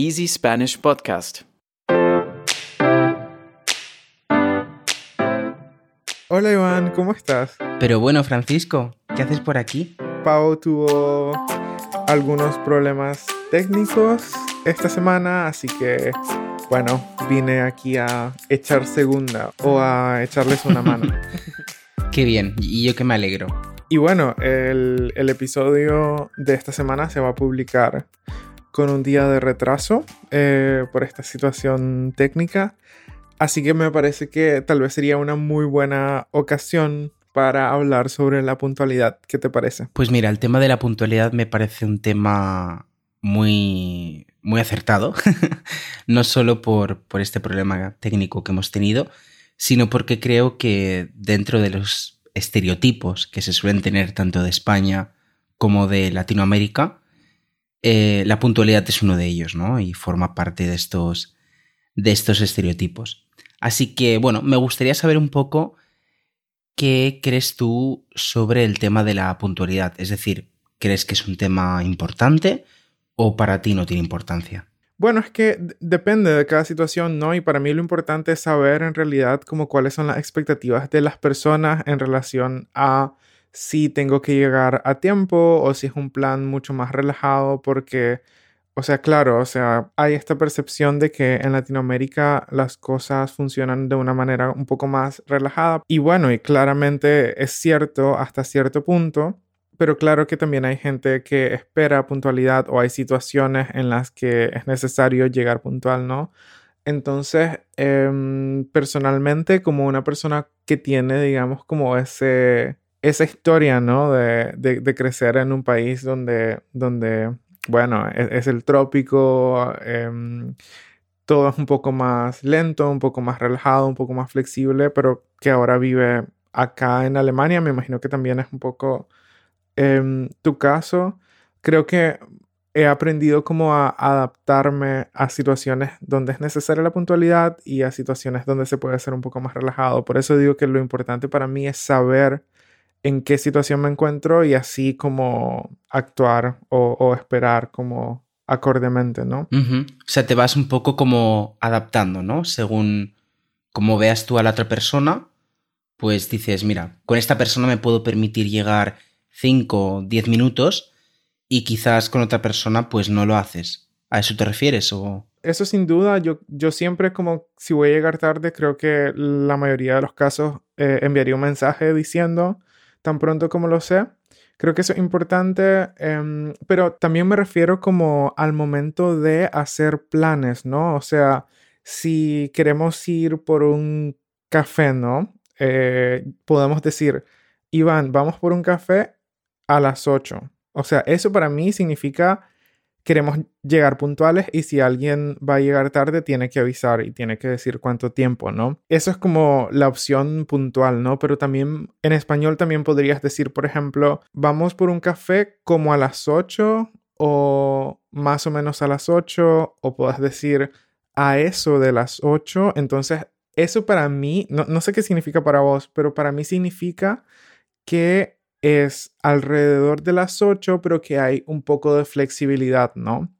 Easy Spanish Podcast. Hola Iván, ¿cómo estás? Pero bueno, Francisco, ¿qué haces por aquí? Pau tuvo algunos problemas técnicos esta semana, así que bueno, vine aquí a echar segunda o a echarles una mano. Qué bien, y yo que me alegro. Y bueno, el, el, episodio de esta semana se va a publicar con un día de retraso eh, por esta situación técnica. Así que me parece que tal vez sería una muy buena ocasión para hablar sobre la puntualidad. ¿Qué te parece? Pues mira, el tema de la puntualidad me parece un tema muy, muy acertado, no solo por, por este problema técnico que hemos tenido, sino porque creo que dentro de los estereotipos que se suelen tener tanto de España como de Latinoamérica, eh, la puntualidad es uno de ellos, ¿no? Y forma parte de estos, de estos estereotipos. Así que, bueno, me gustaría saber un poco qué crees tú sobre el tema de la puntualidad. Es decir, ¿crees que es un tema importante o para ti no tiene importancia? Bueno, es que depende de cada situación, ¿no? Y para mí lo importante es saber en realidad como cuáles son las expectativas de las personas en relación a si tengo que llegar a tiempo o si es un plan mucho más relajado porque, o sea, claro, o sea, hay esta percepción de que en Latinoamérica las cosas funcionan de una manera un poco más relajada y bueno, y claramente es cierto hasta cierto punto pero claro que también hay gente que espera puntualidad o hay situaciones en las que es necesario llegar puntual, ¿no? Entonces, em, personalmente, como una persona que tiene, digamos, como ese, esa historia, ¿no? De, de, crecer en un país donde, donde bueno, e, es, el trópico, em, todo es un poco más lento, un poco más relajado, un poco más flexible, pero que ahora vive acá en Alemania, me imagino que también es un poco en tu caso, creo que he aprendido como adaptarme a situaciones donde es necesaria la puntualidad y a situaciones donde se puede ser un poco más relajado. Por eso digo que lo importante para mí es saber en qué situación me encuentro y así como actuar o, esperar como acordemente, ¿no? O sea, te vas un poco como adaptando, ¿no? Según como veas tú a la otra persona, pues dices, mira, con esta persona me puedo permitir llegar 5 o 10 minutos y quizás con otra persona pues no lo haces. ¿A eso te refieres o...? Eso sin duda, yo, yo siempre como si voy a llegar tarde, creo que la mayoría de los casos eh, enviaría un mensaje diciendo tan pronto como lo sé. Creo que eso es importante, em, pero también me refiero como al momento de hacer planes, ¿no? O sea, si queremos ir por un café, ¿no? Eh, podemos decir, Iván, vamos por un café a las 8. O sea, eso para mí significa queremos llegar puntuales y si alguien va a llegar tarde tiene que avisar y tiene que decir cuánto tiempo, ¿no? Eso es como la opción puntual, ¿no? Pero también en español también podrías decir, por ejemplo, vamos por un café como a las 8 o más o menos a las 8 o puedas decir a eso de las 8. Entonces, eso para mí, no, no sé qué significa para vos, pero para mí significa que es alrededor de las 8, pero que hay un poco de flexibilidad, ¿no?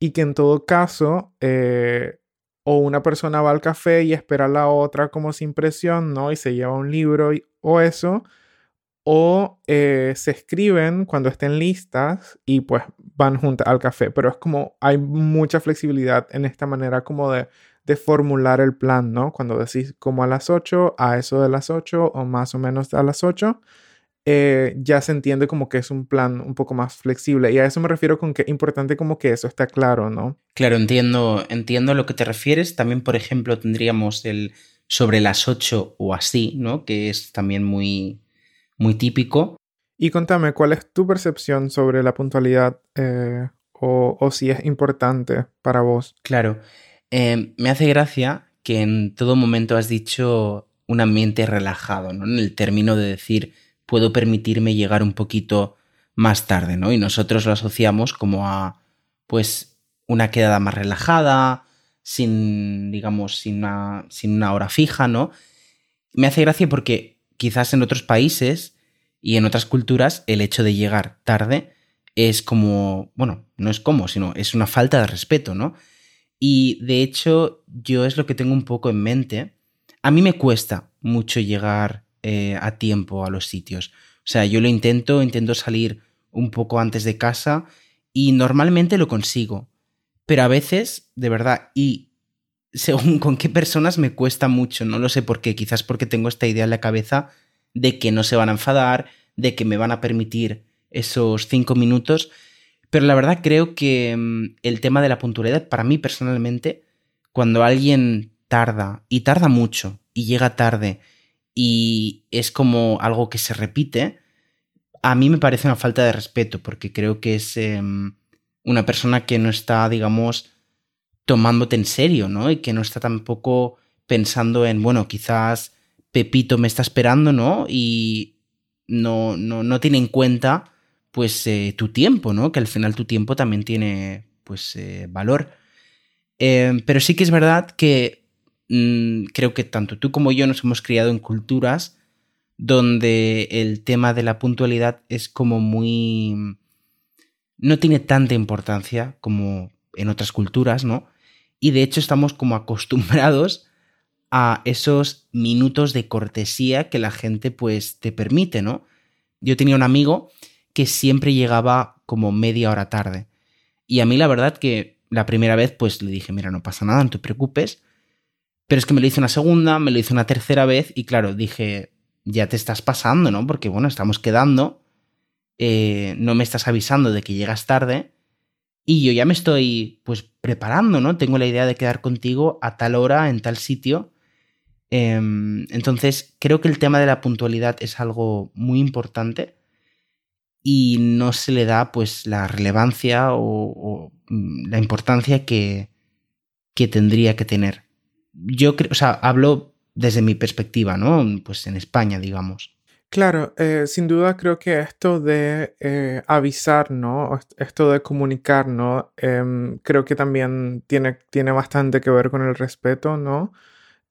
Y que en todo caso, eh, o una persona va al café y espera a la otra como sin presión, ¿no? Y se lleva un libro o eso, o eh, se escriben cuando estén listas y pues van juntas al café, pero es como hay mucha flexibilidad en esta manera como de, de formular el plan, ¿no? Cuando decís como a las 8, a eso de las 8 o más o menos a las 8 eh, ya se entiende como que es un plan un poco más flexible. Y a eso me refiero con que es importante como que eso está claro, ¿no? Claro, entiendo, entiendo a lo que te refieres. También, por ejemplo, tendríamos el sobre las 8 o así, ¿no? Que es también muy, muy típico. Y contame, ¿cuál es tu percepción sobre la puntualidad eh, o, o, si es importante para vos? Claro, eh, me hace gracia que en todo momento has dicho un ambiente relajado, ¿no? En el término de decir puedo permitirme llegar un poquito más tarde, ¿no? Y nosotros lo asociamos como a, pues, una quedada más relajada, sin, digamos, sin una, sin una hora fija, ¿no? Me hace gracia porque quizás en otros países y en otras culturas el hecho de llegar tarde es como, bueno, no es como, sino es una falta de respeto, ¿no? Y de hecho, yo es lo que tengo un poco en mente. A mí me cuesta mucho llegar eh, a tiempo a los sitios. O sea, yo lo intento, intento salir un poco antes de casa y normalmente lo consigo. Pero a veces, de verdad, y según con qué personas me cuesta mucho, no lo sé por qué, quizás porque tengo esta idea en la cabeza de que no se van a enfadar, de que me van a permitir esos cinco minutos, pero la verdad creo que mm, el tema de la puntualidad, para mí personalmente, cuando alguien tarda, y tarda mucho, y llega tarde, y es como algo que se repite, a mí me parece una falta de respeto, porque creo que es em, una persona que no está, digamos, tomándote en serio, ¿no? Y que no está tampoco pensando en, bueno, quizás Pepito me está esperando, ¿no? Y no, no, no tiene en cuenta, pues, eh, tu tiempo, ¿no? Que al final tu tiempo también tiene, pues, eh, valor. Em, pero sí que es verdad que mm, creo que tanto tú como yo nos hemos criado en culturas donde el tema de la puntualidad es como muy... no tiene tanta importancia como en otras culturas, ¿no? Y de hecho estamos como acostumbrados a esos minutos de cortesía que la gente pues te permite, ¿no? Yo tenía un amigo que siempre llegaba como media hora tarde. Y a mí la verdad que la primera vez pues le dije, mira, no pasa nada, no te preocupes. Pero es que me lo hizo una segunda, me lo hizo una tercera vez y claro, dije, ya te estás pasando, ¿no? Porque bueno, estamos quedando, eh, no me estás avisando de que llegas tarde y yo ya me estoy, pues, preparando, ¿no? Tengo la idea de quedar contigo a tal hora, en tal sitio. Em, entonces, creo que el tema de la puntualidad es algo muy importante y no se le da, pues, la relevancia o, mm, la importancia que, que tendría que tener. Yo creo, o sea, hablo desde mi perspectiva, ¿no? Pues en España, digamos. Claro, eh, sin duda creo que esto de eh, avisar, ¿no? Esto de comunicar, ¿no? Em, creo que también tiene, tiene bastante que ver con el respeto, ¿no?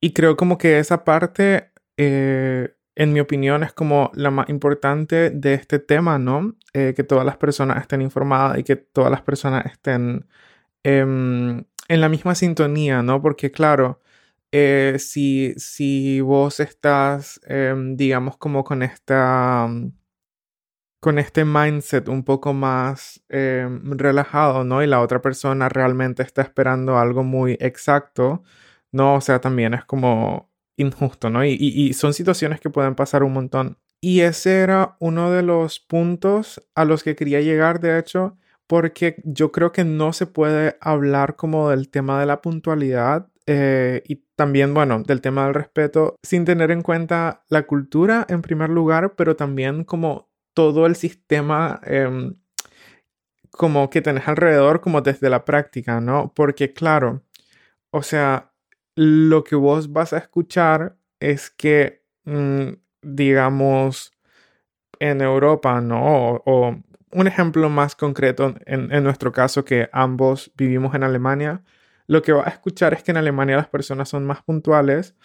Y creo como que esa parte, eh, en mi opinión, es como la más importante de este tema, ¿no? que todas las personas estén informadas y que todas las personas estén em, en la misma sintonía, ¿no? Porque claro, eh, si, si, vos estás, em, digamos, como con esta, mm, con este mindset un poco más em, relajado, ¿no? Y la otra persona realmente está esperando algo muy exacto, ¿no? O sea, también es como injusto, ¿no? Y, y son situaciones que pueden pasar un montón. Y ese era uno de los puntos a los que quería llegar, de hecho, porque yo creo que no se puede hablar como del tema de la puntualidad eh, y también, bueno, del tema del respeto, sin tener en cuenta la cultura en primer lugar, pero también como todo el sistema em, como que tenés alrededor, como desde la práctica, ¿no? Porque claro, o sea, lo que vos vas a escuchar es que, mm, digamos, en Europa, ¿no? O, un ejemplo más concreto, en, en nuestro caso, que ambos vivimos en Alemania, lo que va a escuchar es que en Alemania las personas son más puntuales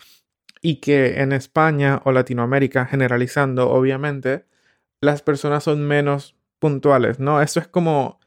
y que en España o Latinoamérica, generalizando, obviamente, las personas son menos puntuales, ¿no? Eso es como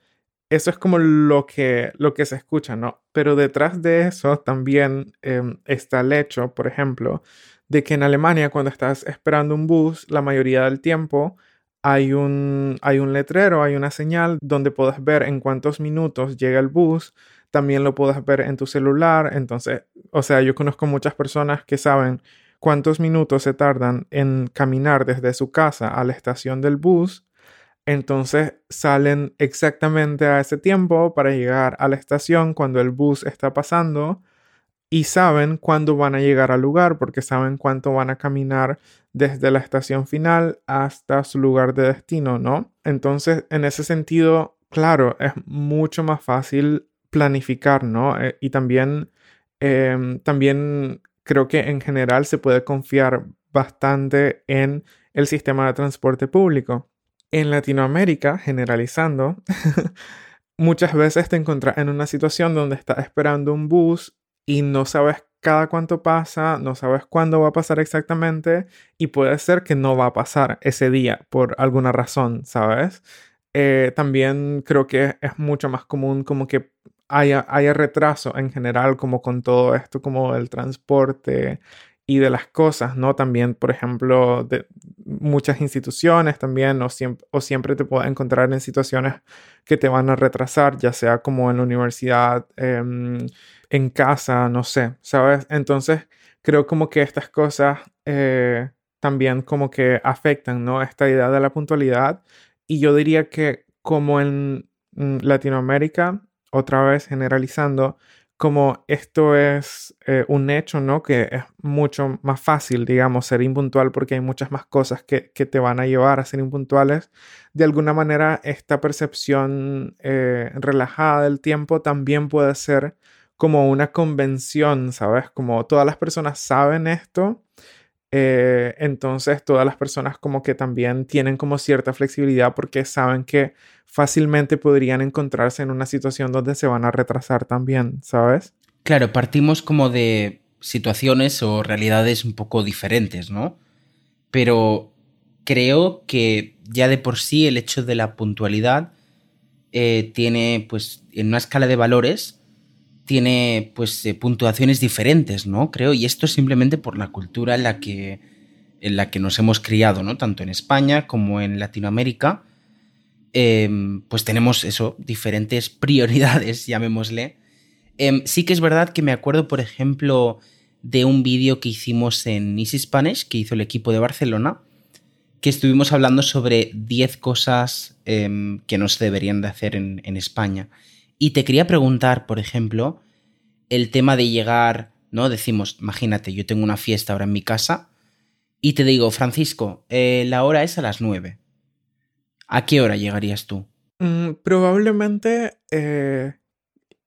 eso es como lo que, lo que se escucha, ¿no? Pero detrás de eso también em, está el hecho, por ejemplo, de que en Alemania cuando estás esperando un bus, la mayoría del tiempo hay un, hay un letrero, hay una señal donde puedes ver en cuántos minutos llega el bus, también lo puedes ver en tu celular. Entonces, o sea, yo conozco muchas personas que saben cuántos minutos se tardan en caminar desde su casa a la estación del bus. Entonces salen exactamente a ese tiempo para llegar a la estación cuando el bus está pasando y saben cuándo van a llegar al lugar porque saben cuánto van a caminar desde la estación final hasta su lugar de destino, ¿no? Entonces, en ese sentido, claro, es mucho más fácil planificar, ¿no? Eh, y también, em, también creo que en general se puede confiar bastante en el sistema de transporte público. En Latinoamérica, generalizando, muchas veces te encuentras en una situación donde estás esperando un bus y no sabes cada cuánto pasa, no sabes cuándo va a pasar exactamente y puede ser que no va a pasar ese día por alguna razón, ¿sabes? Eh, también creo que es mucho más común como que haya, haya retraso en general, como con todo esto, como el transporte y de las cosas, ¿no? También, por ejemplo, de muchas instituciones también, o siempre, o siempre te puedes encontrar en situaciones que te van a retrasar, ya sea como en la universidad, em, en casa, no sé, ¿sabes? Entonces, creo como que estas cosas eh, también como que afectan, ¿no? Esta idea de la puntualidad. Y yo diría que como en mm, Latinoamérica, otra vez generalizando, como esto es eh, un hecho, ¿no? Que es mucho más fácil, digamos, ser impuntual porque hay muchas más cosas que, te van a llevar a ser impuntuales. De alguna manera, esta percepción eh, relajada del tiempo también puede ser como una convención, ¿sabes? Como todas las personas saben esto, eh, entonces todas las personas como que también tienen como cierta flexibilidad porque saben que fácilmente podrían encontrarse en una situación donde se van a retrasar también, ¿sabes? Claro, partimos como de situaciones o realidades un poco diferentes, ¿no? Pero creo que ya de por sí el hecho de la puntualidad eh, tiene, pues, en una escala de valores, tiene pues eh, puntuaciones diferentes, ¿no? Creo, y esto es simplemente por la cultura en la que, en la que nos hemos criado, ¿no? Tanto en España como en Latinoamérica, em, pues tenemos eso, diferentes prioridades, llamémosle. Em, sí que es verdad que me acuerdo, por ejemplo, de un vídeo que hicimos en Easy Spanish, que hizo el equipo de Barcelona, que estuvimos hablando sobre 10 cosas em, que no se deberían de hacer en, en España. Y te quería preguntar, por ejemplo, el tema de llegar, ¿no? Decimos, imagínate, yo tengo una fiesta ahora en mi casa y te digo, Francisco, eh, la hora es a las nueve. ¿A qué hora llegarías tú? Mm, probablemente eh,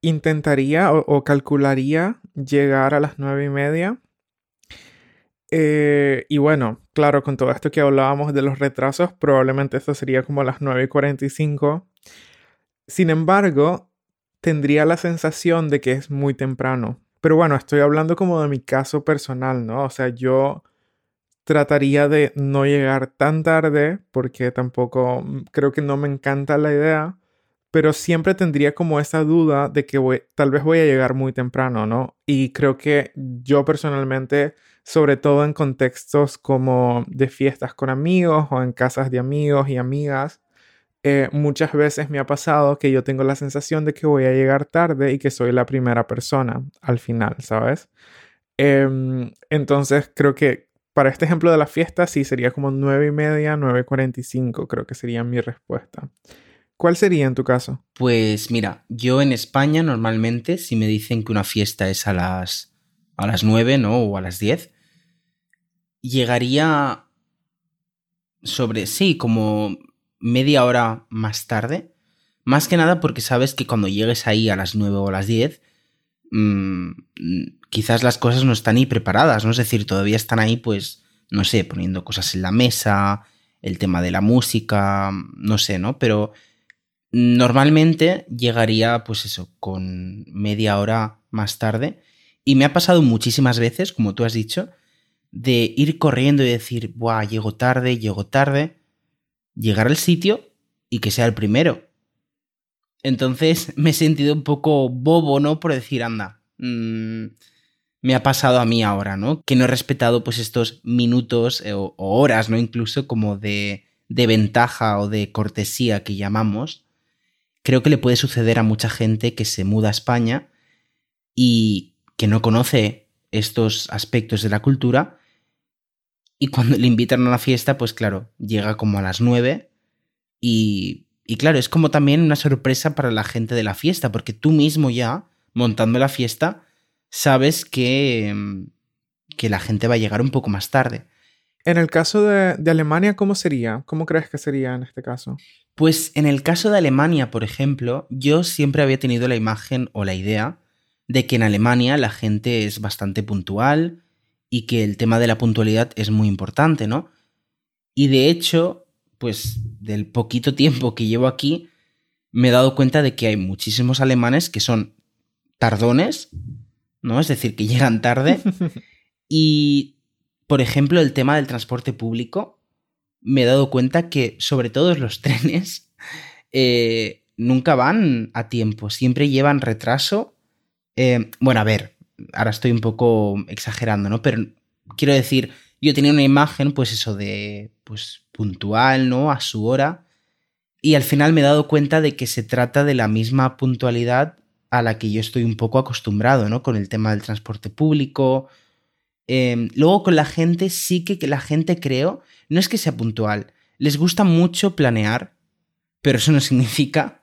intentaría o, calcularía llegar a las nueve y media. Eh, y bueno, claro, con todo esto que hablábamos de los retrasos, probablemente esto sería como a las nueve y 45. Sin embargo, tendría la sensación de que es muy temprano. Pero bueno, estoy hablando como de mi caso personal, ¿no? O sea, yo trataría de no llegar tan tarde porque tampoco mm, creo que no me encanta la idea, pero siempre tendría como esa duda de que tal vez voy a llegar muy temprano, ¿no? Y creo que yo personalmente, sobre todo en contextos como de fiestas con amigos o en casas de amigos y amigas, eh, muchas veces me ha pasado que yo tengo la sensación de que voy a llegar tarde y que soy la primera persona al final, ¿sabes? Em, entonces creo que para este ejemplo de la fiesta sí sería como 9 y media, 9.45 creo que sería mi respuesta. ¿Cuál sería en tu caso? Pues mira, yo en España normalmente si me dicen que una fiesta es a las, a las 9, ¿no? O a las 10, llegaría sobre, sí, como media hora más tarde. Más que nada porque sabes que cuando llegues ahí a las 9 o a las 10, mm, quizás las cosas no están ahí preparadas, ¿no? Es decir, todavía están ahí, pues, no sé, poniendo cosas en la mesa, el tema de la música, no sé, ¿no? Pero normalmente llegaría, pues eso, con media hora más tarde. Y me ha pasado muchísimas veces, como tú has dicho, de ir corriendo y decir, Buah, llego tarde, llego tarde llegar al sitio y que sea el primero. Entonces me he sentido un poco bobo, ¿no? Por decir, anda, mm, me ha pasado a mí ahora, ¿no? Que no he respetado pues estos minutos eh, o, horas, ¿no? Incluso como de, de ventaja o de cortesía que llamamos. Creo que le puede suceder a mucha gente que se muda a España y que no conoce estos aspectos de la cultura y cuando le invitan a una fiesta, pues claro, llega como a las nueve y, y claro, es como también una sorpresa para la gente de la fiesta, porque tú mismo ya, montando la fiesta, sabes que, mm, que la gente va a llegar un poco más tarde. En el caso de, de, Alemania, ¿cómo sería? ¿Cómo crees que sería en este caso? Pues en el caso de Alemania, por ejemplo, yo siempre había tenido la imagen o la idea de que en Alemania la gente es bastante puntual, y que el tema de la puntualidad es muy importante, ¿no? Y de hecho, pues del poquito tiempo que llevo aquí, me he dado cuenta de que hay muchísimos alemanes que son tardones, ¿no? Es decir, que llegan tarde. y, por ejemplo, el tema del transporte público, me he dado cuenta que, sobre todo los trenes, eh, nunca van a tiempo, siempre llevan retraso. Eh, bueno, a ver, ahora estoy un poco exagerando, ¿no? Pero quiero decir, yo tenía una imagen, pues eso de, pues puntual, ¿no? A su hora. Y al final me he dado cuenta de que se trata de la misma puntualidad a la que yo estoy un poco acostumbrado, ¿no? Con el tema del transporte público. Em, luego con la gente sí que la gente creo, no es que sea puntual, les gusta mucho planear, pero eso no significa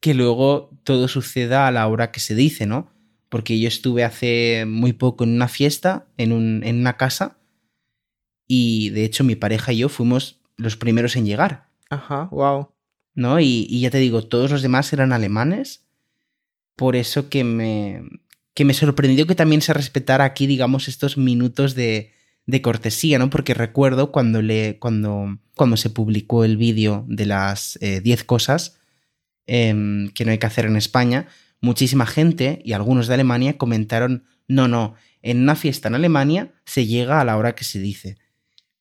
que luego todo suceda a la hora que se dice, ¿no? Porque yo estuve hace muy poco en una fiesta, en, un, en una casa, y de hecho mi pareja y yo fuimos los primeros en llegar. Ajá, wow. ¿No? Y, y ya te digo, todos los demás eran alemanes, por eso que me, que me sorprendió que también se respetara aquí, digamos, estos minutos de, de cortesía, ¿no? Porque recuerdo cuando, le, cuando, cuando se publicó el vídeo de las 10 eh, cosas eh, que no hay que hacer en España, muchísima gente y algunos de Alemania comentaron, no, no, en una fiesta en Alemania se llega a la hora que se dice.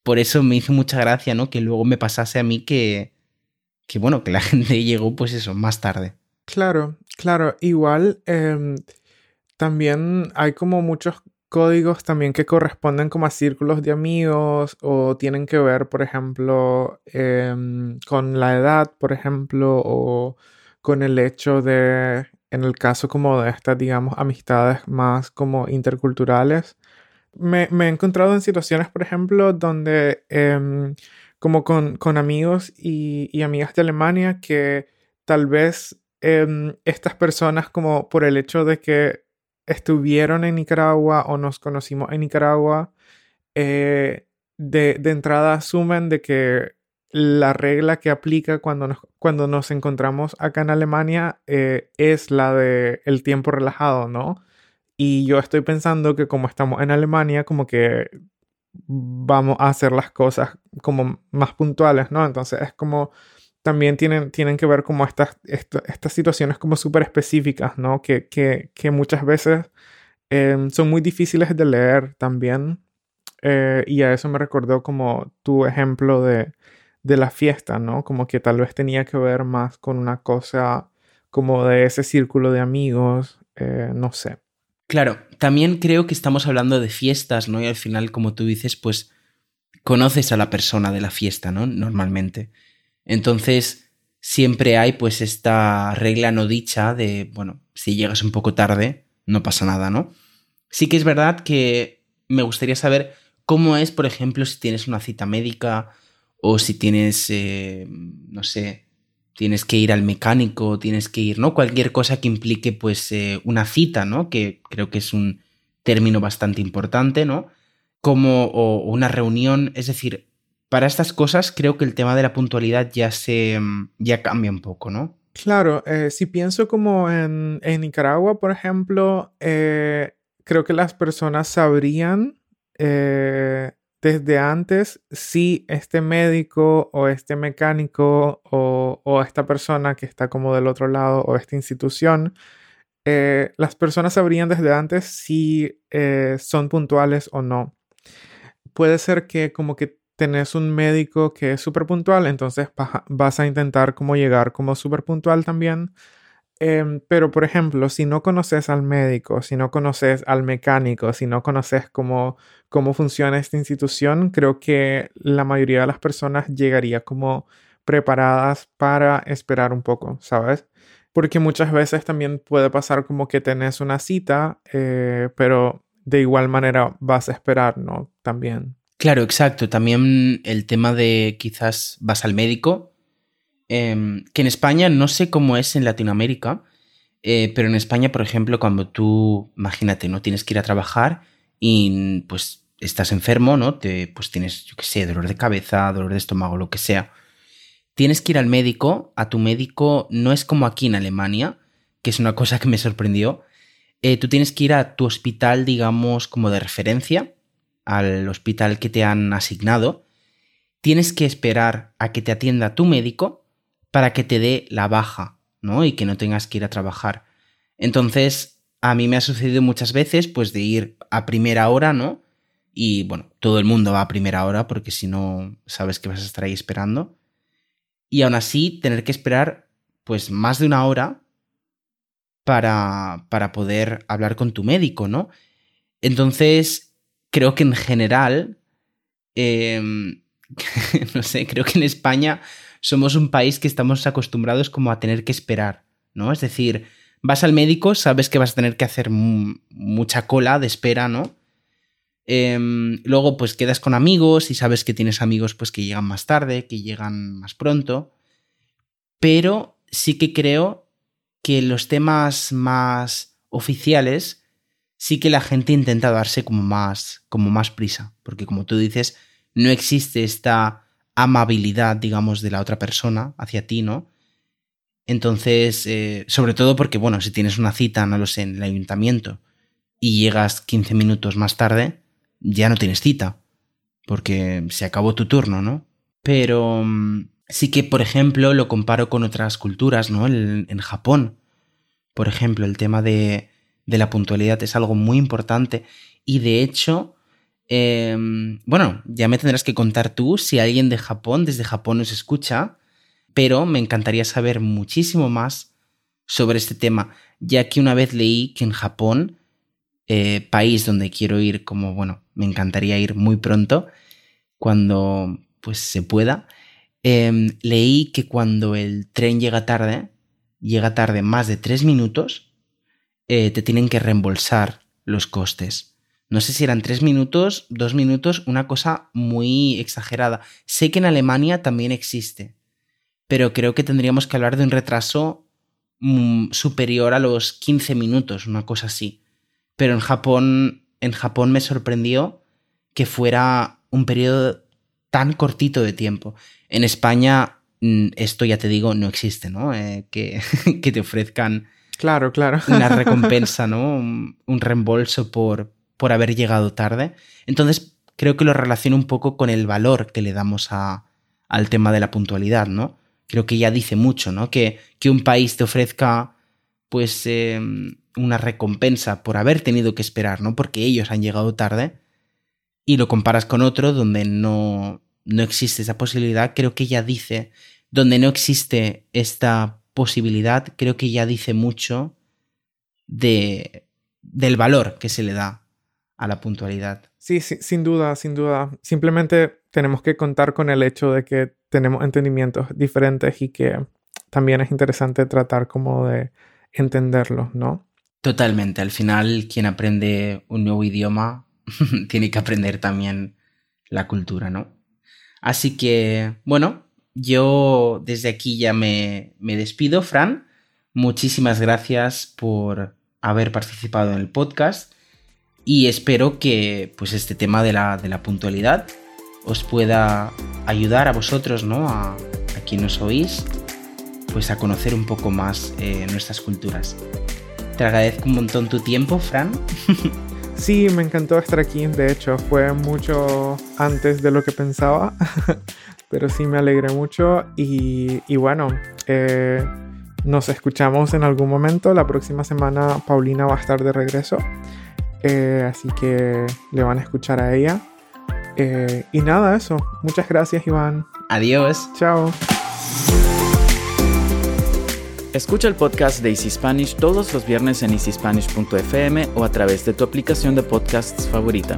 Por eso me hizo mucha gracia, ¿no? Que luego me pasase a mí que, que bueno, que la gente llegó pues eso, más tarde. Claro, claro, igual eh, también hay como muchos códigos también que corresponden como a círculos de amigos o tienen que ver, por ejemplo, em, con la edad, por ejemplo, o con el hecho de, en el caso como de estas, digamos, amistades más como interculturales. Me, he encontrado en situaciones, por ejemplo, donde em, como con, con amigos y, y, amigas de Alemania que tal vez em, estas personas como por el hecho de que estuvieron en Nicaragua o nos conocimos en Nicaragua, eh, de, entrada asumen de que la regla que aplica cuando nos, cuando nos encontramos acá en Alemania eh, es la de el tiempo relajado, ¿no? Y yo estoy pensando que como estamos en Alemania, como que vamos a hacer las cosas como más puntuales, ¿no? Entonces es como también tienen, tienen que ver como estas, estas situaciones como súper específicas, ¿no? Que, que, que muchas veces em, son muy difíciles de leer también. Eh, y a eso me recordó como tu ejemplo de, de la fiesta, ¿no? Como que tal vez tenía que ver más con una cosa como de ese círculo de amigos, eh, no sé. Claro, también creo que estamos hablando de fiestas, ¿no? Y al final, como tú dices, pues conoces a la persona de la fiesta, ¿no? Normalmente. Entonces, siempre hay pues esta regla no dicha de, bueno, si llegas un poco tarde, no pasa nada, ¿no? Sí que es verdad que me gustaría saber cómo es, por ejemplo, si tienes una cita médica o si tienes, eh, no sé, tienes que ir al mecánico, tienes que ir, ¿no? Cualquier cosa que implique pues eh, una cita, ¿no? Que creo que es un término bastante importante, ¿no? Como o una reunión, es decir, para estas cosas creo que el tema de la puntualidad ya se mm, ya cambia un poco, ¿no? Claro, eh, si pienso como en, Nicaragua, por ejemplo, creo que las personas sabrían desde antes si este médico o este mecánico o, esta persona que está como del otro lado o esta institución, las personas sabrían desde antes si son puntuales o no. Puede ser que como que tenés un médico que es súper puntual, entonces vas a intentar como llegar como súper puntual también. Em, pero, por ejemplo, si no conoces al médico, si no conoces al mecánico, si no conoces cómo, cómo funciona esta institución, creo que la mayoría de las personas llegaría como preparadas para esperar un poco, ¿sabes? Porque muchas veces también puede pasar como que tenés una cita, eh, pero de igual manera vas a esperar, ¿no? También. Claro, exacto. También el tema de quizás vas al médico, em, que en España no sé cómo es en Latinoamérica, eh, pero en España, por ejemplo, cuando tú, imagínate, no tienes que ir a trabajar y pues estás enfermo, ¿no? Te, pues tienes, yo qué sé, dolor de cabeza, dolor de estómago, lo que sea. Tienes que ir al médico, a tu médico no es como aquí en Alemania, que es una cosa que me sorprendió. Eh, tú tienes que ir a tu hospital, digamos, como de referencia, al hospital que te han asignado, tienes que esperar a que te atienda tu médico para que te dé la baja, ¿no? Y que no tengas que ir a trabajar. Entonces, a mí me ha sucedido muchas veces, pues, de ir a primera hora, ¿no? Y bueno, todo el mundo va a primera hora porque si no, sabes que vas a estar ahí esperando. Y aún así, tener que esperar, pues más de una hora para, para poder hablar con tu médico, ¿no? Entonces, creo que en general, em, no sé, creo que en España somos un país que estamos acostumbrados como a tener que esperar, ¿no? Es decir, vas al médico, sabes que vas a tener que hacer mucha cola de espera, ¿no? Em, luego, pues quedas con amigos y sabes que tienes amigos pues que llegan más tarde, que llegan más pronto. Pero sí que creo que los temas más oficiales sí que la gente intenta darse como más, como más prisa. Porque como tú dices, no existe esta amabilidad, digamos, de la otra persona hacia ti, ¿no? Entonces, eh, sobre todo porque, bueno, si tienes una cita, no lo sé, en el ayuntamiento y llegas 15 minutos más tarde, ya no tienes cita, porque se acabó tu turno, ¿no? Pero mm, sí que, por ejemplo, lo comparo con otras culturas, ¿no? En, Japón, por ejemplo, el tema de, de, la puntualidad es algo muy importante y de hecho, em, bueno, ya me tendrás que contar tú si alguien de Japón, desde Japón nos escucha, pero me encantaría saber muchísimo más sobre este tema, ya que una vez leí que en Japón eh, país donde quiero ir, como bueno, me encantaría ir muy pronto, cuando pues se pueda. Em, leí que cuando el tren llega tarde, llega tarde más de tres minutos, eh, te tienen que reembolsar los costes. No sé si eran tres minutos, dos minutos, una cosa muy exagerada. Sé que en Alemania también existe, pero creo que tendríamos que hablar de un retraso mm, superior a los 15 minutos, una cosa así pero en Japón, en Japón me sorprendió que fuera un periodo tan cortito de tiempo. En España, mm, esto ya te digo, no existe, ¿no? Eh, que, que, te ofrezcan claro, claro. una recompensa, ¿no? Un, reembolso por, por haber llegado tarde. Entonces, creo que lo relaciono un poco con el valor que le damos a, al tema de la puntualidad, ¿no? Creo que ya dice mucho, ¿no? Que, que un país te ofrezca, pues, em, una recompensa por haber tenido que esperar, ¿no? Porque ellos han llegado tarde y lo comparas con otro donde no, no existe esa posibilidad, creo que ya dice, donde no existe esta posibilidad, creo que ya dice mucho de, del valor que se le da a la puntualidad. Sí, sí, sin duda, sin duda. Simplemente tenemos que contar con el hecho de que tenemos entendimientos diferentes y que también es interesante tratar como de entenderlos, ¿no? Totalmente. Al final, quien aprende un nuevo idioma tiene que aprender también la cultura, ¿no? Así que, bueno, yo desde aquí ya me, me despido, Fran. Muchísimas gracias por haber participado en el podcast y espero que pues este tema de la, de la puntualidad os pueda ayudar a vosotros, ¿no? A, a quien nos oís, pues a conocer un poco más eh, nuestras culturas. Te agradezco un montón tu tiempo, Fran. sí, me encantó estar aquí. De hecho, fue mucho antes de lo que pensaba. Pero sí me alegré mucho. Y, bueno, eh, nos escuchamos en algún momento. La próxima semana Paulina va a estar de regreso. Eh, así que le van a escuchar a ella. Eh, y nada, eso. Muchas gracias, Iván. Adiós. Chao. Escucha el podcast de Easy Spanish todos los viernes en easyspanish.fm o a través de tu aplicación de podcasts favorita.